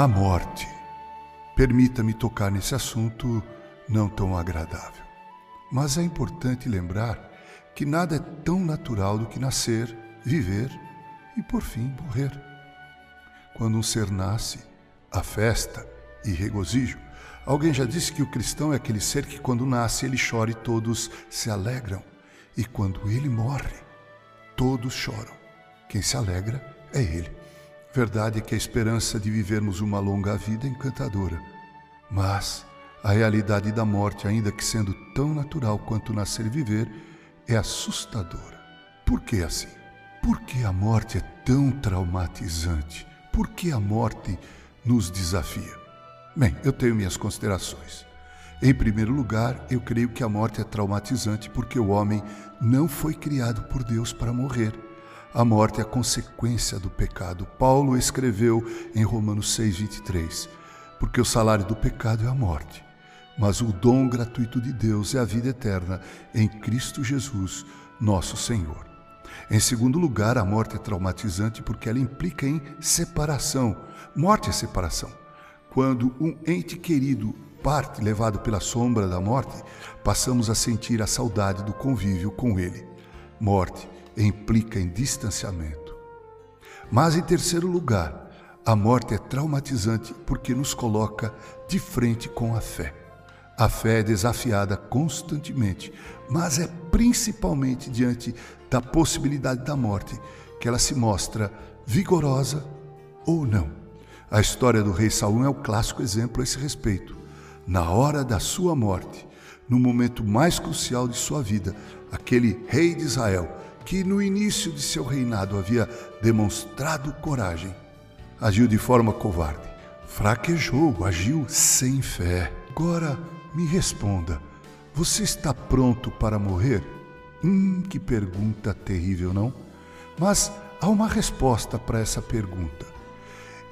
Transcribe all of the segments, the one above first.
A morte. Permita-me tocar nesse assunto não tão agradável. Mas é importante lembrar que nada é tão natural do que nascer, viver e, por fim, morrer. Quando um ser nasce, há festa e regozijo. Alguém já disse que o cristão é aquele ser que, quando nasce, ele chora e todos se alegram. E quando ele morre, todos choram. Quem se alegra é ele. Verdade é que a esperança de vivermos uma longa vida é encantadora. Mas a realidade da morte, ainda que sendo tão natural quanto nascer e viver, é assustadora. Por que assim? Por que a morte é tão traumatizante? Por que a morte nos desafia? Bem, eu tenho minhas considerações. Em primeiro lugar, eu creio que a morte é traumatizante porque o homem não foi criado por Deus para morrer. A morte é a consequência do pecado. Paulo escreveu em Romanos 6:23, porque o salário do pecado é a morte, mas o dom gratuito de Deus é a vida eterna em Cristo Jesus, nosso Senhor. Em segundo lugar, a morte é traumatizante porque ela implica em separação. Morte é separação. Quando um ente querido parte levado pela sombra da morte, passamos a sentir a saudade do convívio com ele. Morte implica em distanciamento. Mas, em terceiro lugar, a morte é traumatizante porque nos coloca de frente com a fé. A fé é desafiada constantemente, mas é principalmente diante da possibilidade da morte que ela se mostra vigorosa ou não. A história do rei Saul é o clássico exemplo a esse respeito. Na hora da sua morte, no momento mais crucial de sua vida, aquele rei de Israel que no início de seu reinado havia demonstrado coragem, agiu de forma covarde, fraquejou, agiu sem fé. Agora me responda: você está pronto para morrer? Hum, que pergunta terrível, não? Mas há uma resposta para essa pergunta.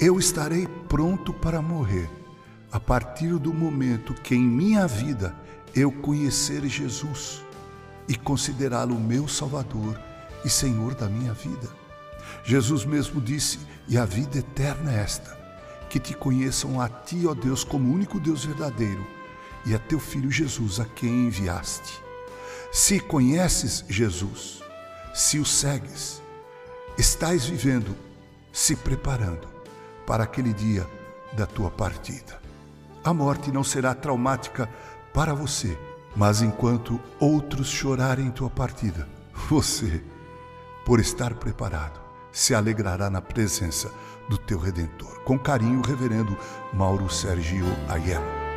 Eu estarei pronto para morrer a partir do momento que em minha vida eu conhecer Jesus e considerá-lo meu Salvador e Senhor da minha vida. Jesus mesmo disse: E a vida eterna é esta, que te conheçam a ti, ó Deus, como único Deus verdadeiro, e a teu filho Jesus, a quem enviaste. Se conheces Jesus, se o segues, estás vivendo, se preparando para aquele dia da tua partida. A morte não será traumática para você, mas enquanto outros chorarem tua partida, você, por estar preparado, se alegrará na presença do teu Redentor. Com carinho, Reverendo Mauro Sergio Aiello.